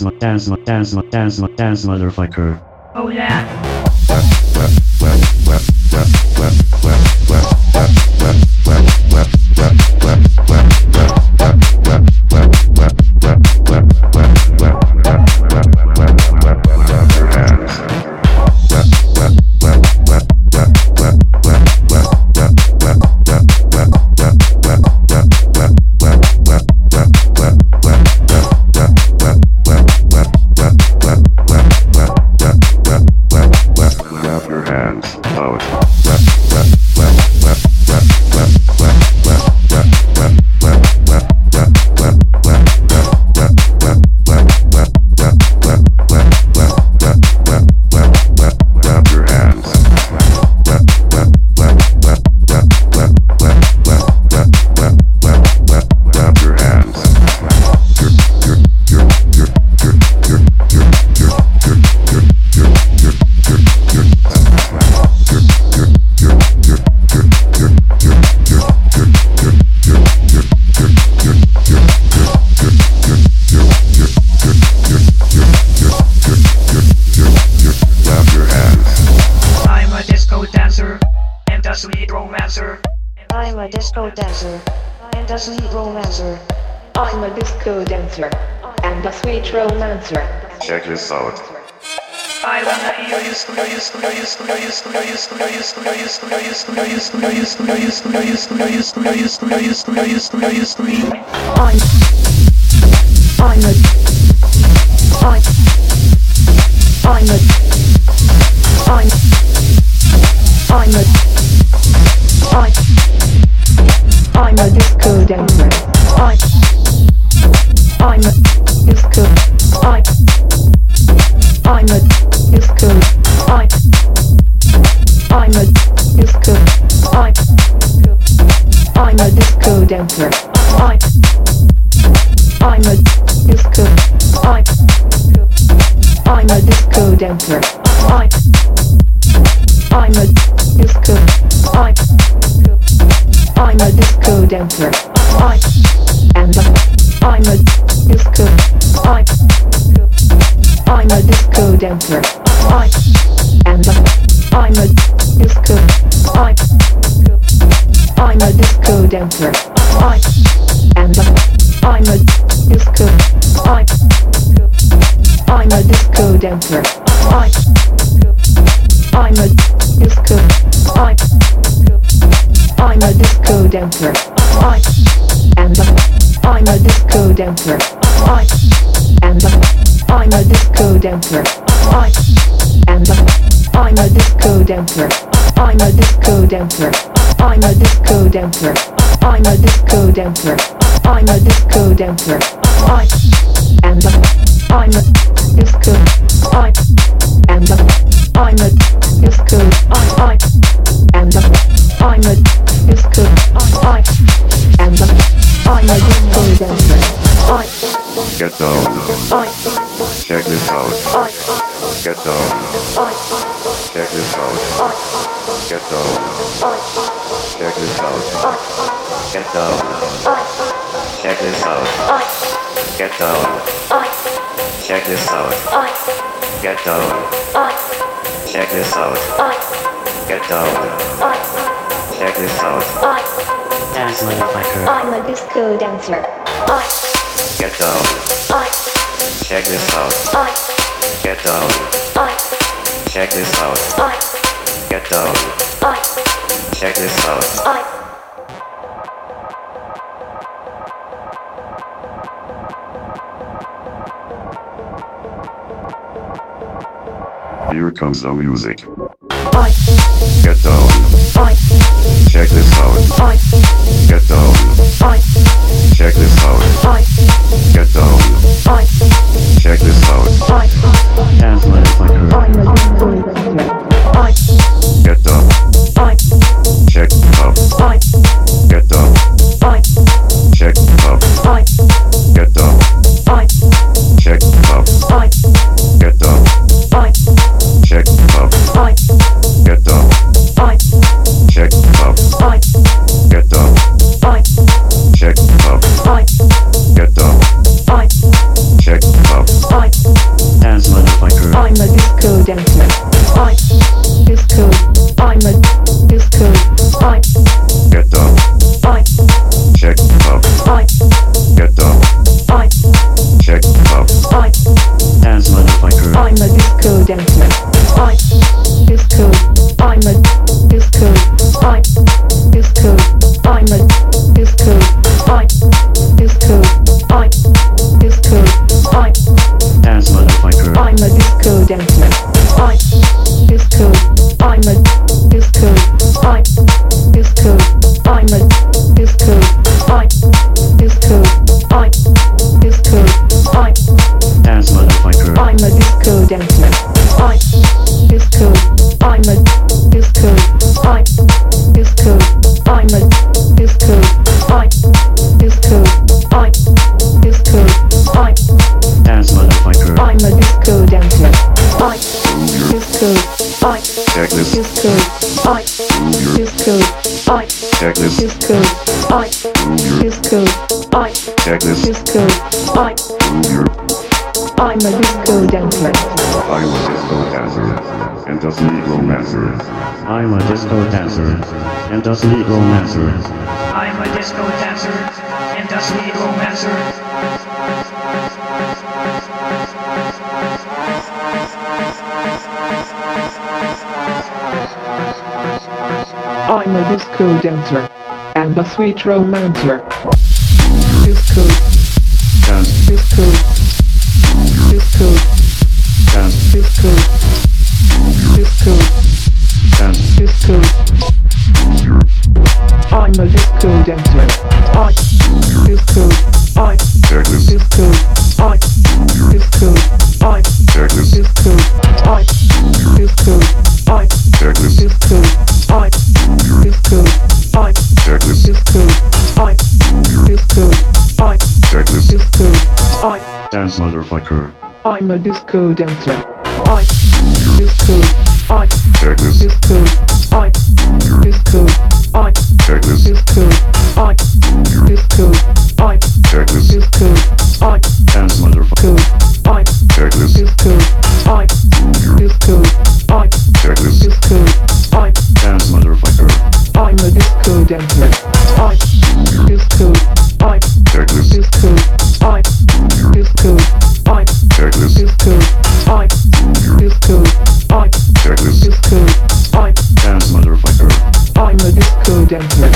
Tesla, Tesla, Tesla, Tesla, Tesla, motherfucker. Oh yeah. I'm dancer. I and I'm a disco. I I'm a disco dancer. I and I'm a disco. I I'm a disco dancer. Dancer. I'm a disco dancer. I'm a disco dancer. I'm a disco dancer. I'm a disco dancer. I and I'm a disco. I and I'm a disco. I I and I'm a disco. I and I'm a disco dancer. I Get down. I Check this out. I Get down. I Check this out. Get down. Check this out. Get down. Check this out. Get down. Check this out. Get down. Check this out. Get down. Check this out. Dance, motherfucker. I'm a disco dancer. Get down. Check this out. Get down. Check this out. I Get down. I Check this out. I Here comes the music. I Get down. I Check this out. I Get down. I Check this out. I'm a disco dancer and a sleepomancer. I'm a disco dancer and a sleepomancer. romancer. I'm a disco dancer and a sweet romancer. Disco. Dance. Disco. Disco. ass motherfucker. I'm a disco dancer. I disco. I disco. dance.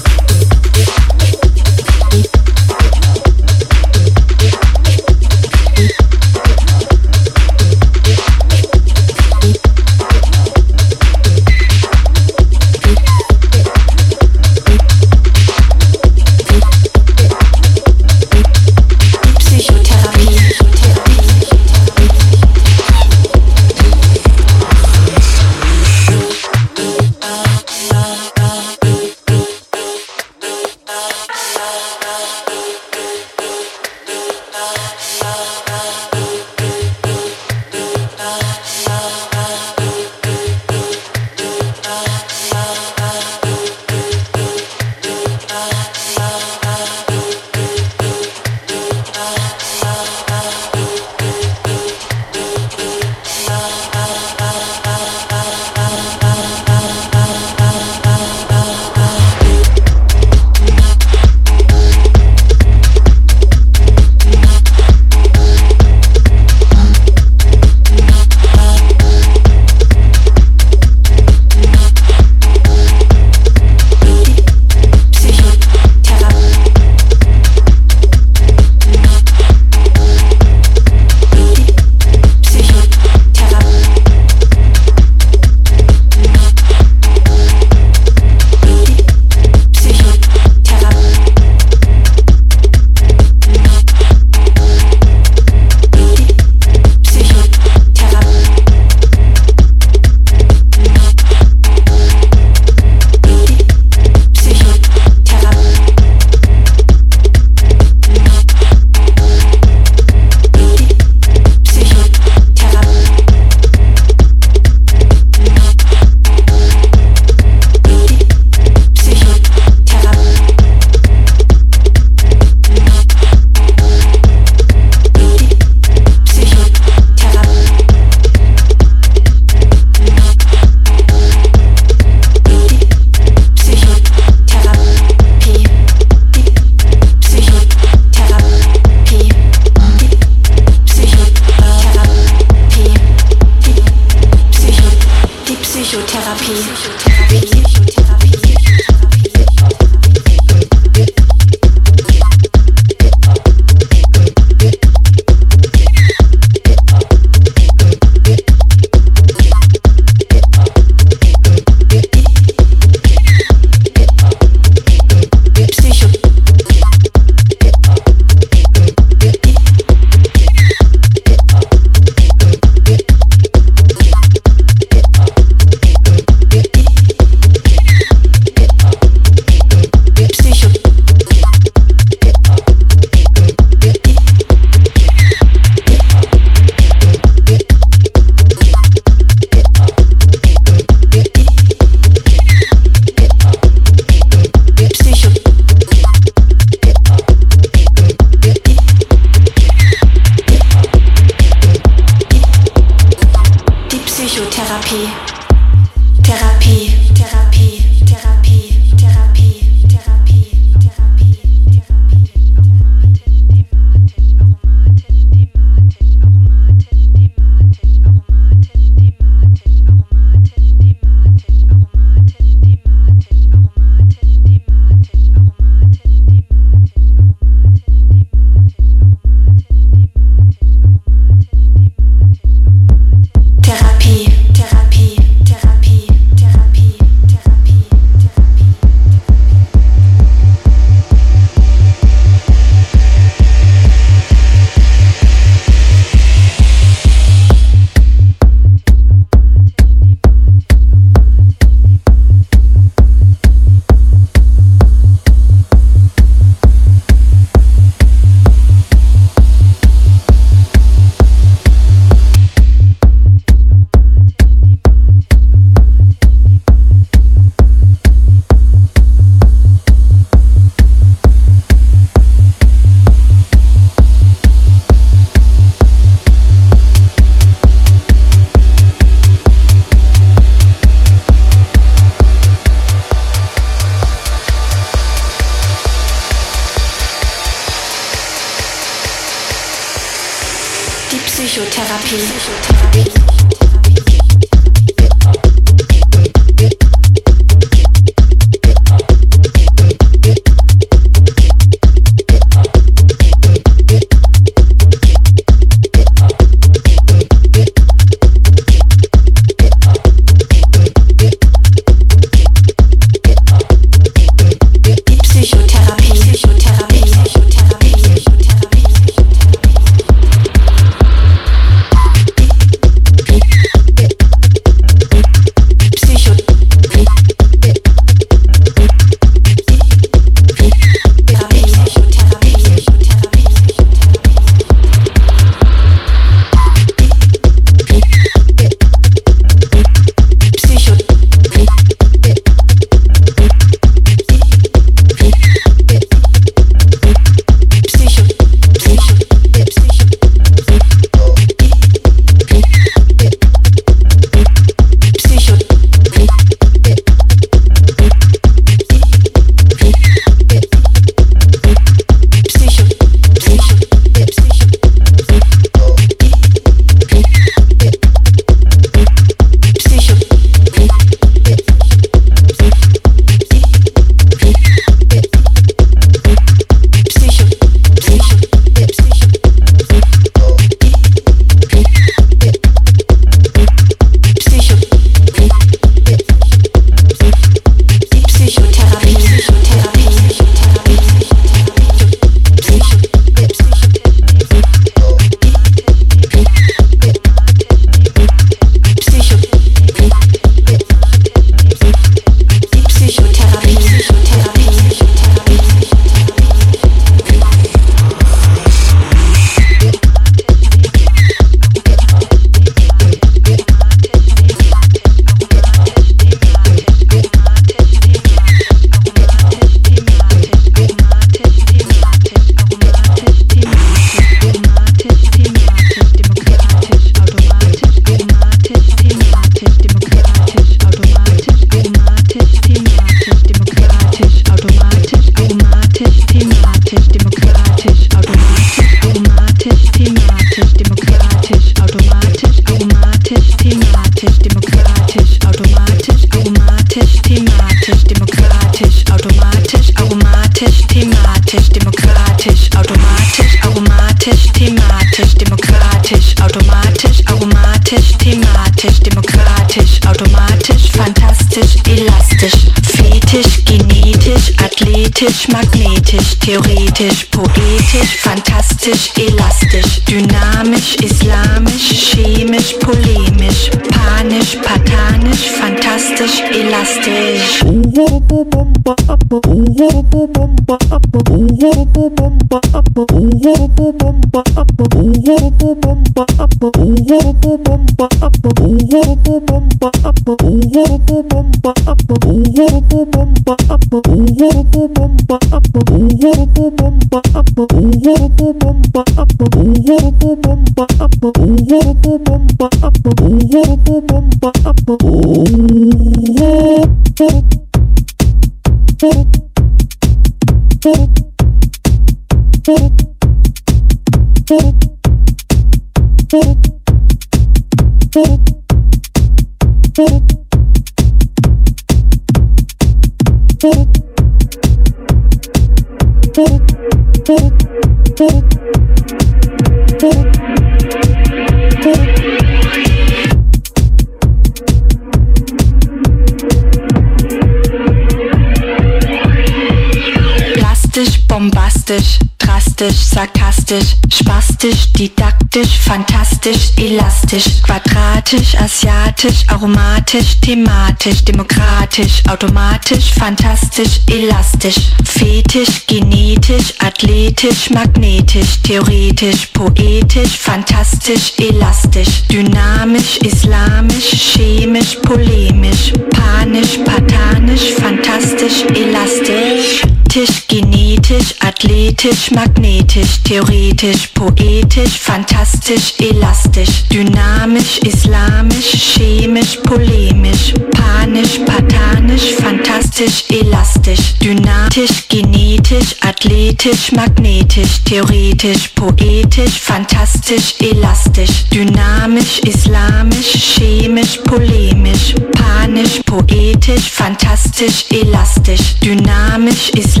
Sarkastisch, spastisch, didaktisch, fantastisch, elastisch, quadratisch, asiatisch, aromatisch, thematisch, demokratisch, automatisch, fantastisch, elastisch, fetisch, genetisch, athletisch, magnetisch, theoretisch, poetisch, fantastisch, elastisch, dynamisch, islamisch, chemisch, polemisch, panisch, patanisch, fantastisch, elastisch, genetisch, genetisch, athletisch, magnetisch, theoretisch, poetisch, fantastisch, elastisch, dynamisch, islamisch, chemisch, polemisch, panisch, patanisch, fantastisch, elastisch, dynamisch, genetisch, athletisch, magnetisch, theoretisch, poetisch, fantastisch, elastisch, dynamisch, islamisch, chemisch, polemisch, panisch, poetisch, fantastisch, elastisch, dynamisch, islamisch,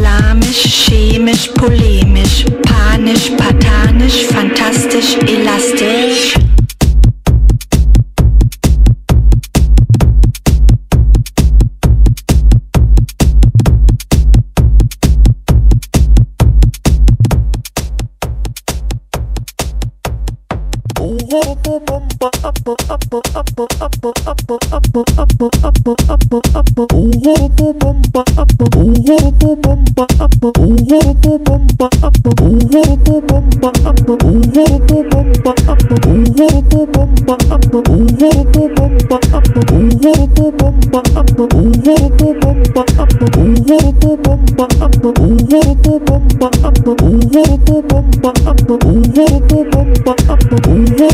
chemisch, polemisch, panisch, patanisch, fantastisch, elastisch. Ooh,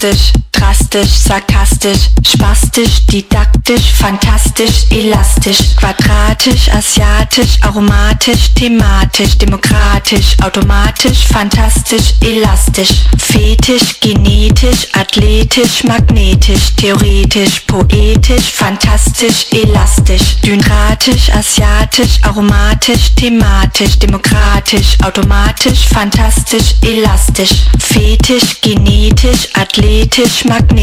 Fantastisch. Drastisch, sarkastisch, spastisch, didaktisch, fantastisch, elastisch, quadratisch, asiatisch, aromatisch, thematisch, demokratisch, automatisch, fantastisch, elastisch, fetisch, genetisch, athletisch, magnetisch, theoretisch, poetisch, fantastisch, elastisch, dynratisch, asiatisch, aromatisch, thematisch, demokratisch, automatisch, fantastisch, elastisch, fetisch, genetisch, athletisch, magnetisch,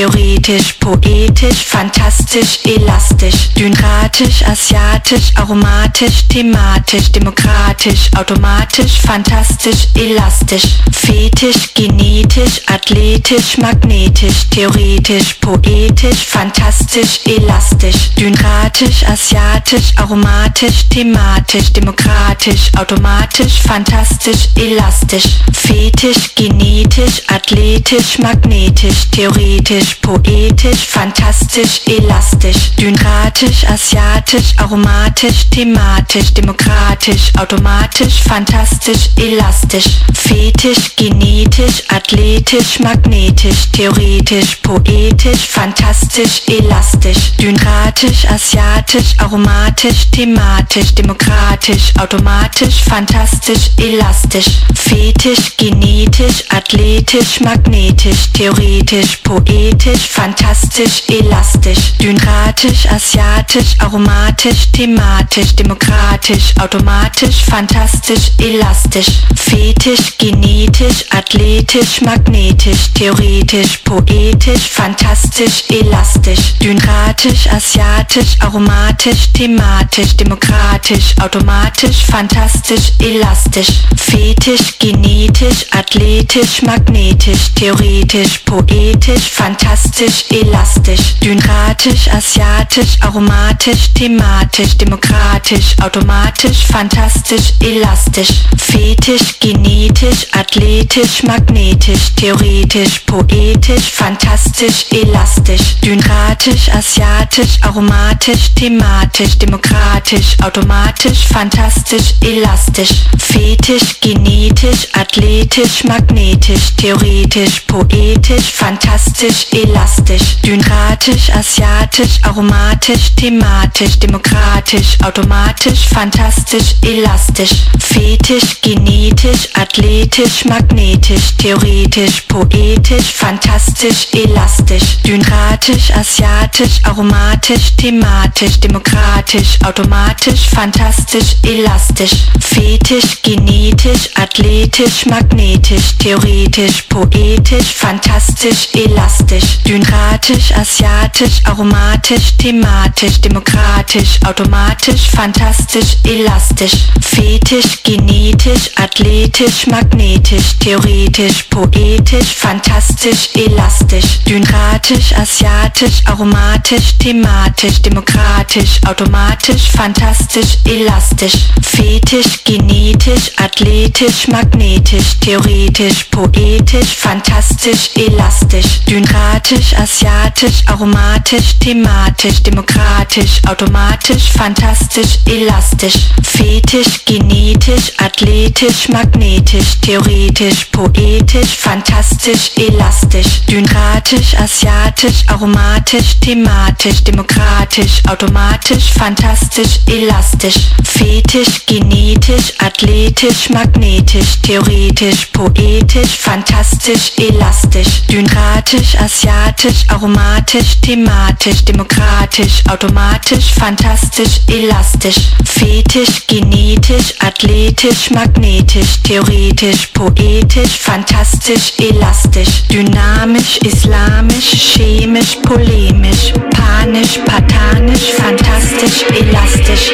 theoretisch, poetisch, fantastisch, elastisch, dynratisch, asiatisch, aromatisch, thematisch, demokratisch, automatisch, fantastisch, elastisch, fetisch, genetisch, athletisch, magnetisch, theoretisch, poetisch, fantastisch, elastisch, dynratisch, asiatisch, aromatisch, thematisch, demokratisch, automatisch, fantastisch, elastisch, fetisch, genetisch, athletisch, magnetisch, theoretisch, poetisch, fantastisch, elastisch, dynratisch, asiatisch, aromatisch, thematisch, demokratisch, automatisch, fantastisch, elastisch, fetisch, genetisch, athletisch, magnetisch, theoretisch, poetisch, fantastisch, elastisch, dynratisch, asiatisch, aromatisch, thematisch, demokratisch, automatisch, fantastisch, elastisch, fetisch, genetisch, athletisch, magnetisch, theoretisch, poetisch, fantastisch, elastisch, dynratisch, asiatisch, aromatisch, thematisch, demokratisch, automatisch, fantastisch, elastisch, fetisch, genetisch, athletisch, magnetisch, theoretisch, poetisch, fantastisch, elastisch, dynratisch, asiatisch, aromatisch, thematisch, demokratisch, automatisch, fantastisch, elastisch, fetisch, genetisch, athletisch, magnetisch, theoretisch, poetisch, fantastisch, elastisch, dynratisch, asiatisch, aromatisch, thematisch, demokratisch, automatisch, fantastisch, elastisch, fetisch, genetisch, athletisch, magnetisch, theoretisch, poetisch, fantastisch, elastisch, dynratisch, asiatisch, aromatisch, thematisch, demokratisch, automatisch, fantastisch, elastisch, fetisch, genetisch, athletisch, magnetisch, theoretisch, poetisch, fantastisch, fantastisch, elastisch, dynratisch, asiatisch, aromatisch, thematisch, demokratisch, automatisch, fantastisch, elastisch, fetisch, genetisch, athletisch, magnetisch, theoretisch, poetisch, fantastisch, elastisch, dynratisch, asiatisch, aromatisch, thematisch, demokratisch, automatisch, fantastisch, elastisch, fetisch, genetisch, athletisch, magnetisch, theoretisch, poetisch, fantastisch, elastisch, dynratisch, asiatisch, aromatisch, thematisch, demokratisch, automatisch, fantastisch, elastisch, fetisch, genetisch, athletisch, magnetisch, theoretisch, poetisch, fantastisch, elastisch, dynratisch, asiatisch, aromatisch, thematisch, demokratisch, automatisch, fantastisch, elastisch, fetisch, genetisch, athletisch, magnetisch, theoretisch, poetisch, fantastisch, elastisch, dynratisch, asiatisch, aromatisch, thematisch, demokratisch, automatisch, fantastisch, elastisch, fetisch, genetisch, athletisch, magnetisch, theoretisch, poetisch, fantastisch, elastisch, dynratisch, asiatisch, aromatisch, thematisch, demokratisch, automatisch, fantastisch, elastisch, fetisch, genetisch, athletisch, magnetisch, theoretisch, poetisch, fantastisch, elastisch, dynratisch, asiatisch, aromatisch, thematisch, demokratisch, automatisch, fantastisch, elastisch, fetisch, genetisch, athletisch, magnetisch, theoretisch, poetisch, fantastisch, elastisch, dynamisch, islamisch, chemisch, polemisch, panisch, patanisch, fantastisch, elastisch.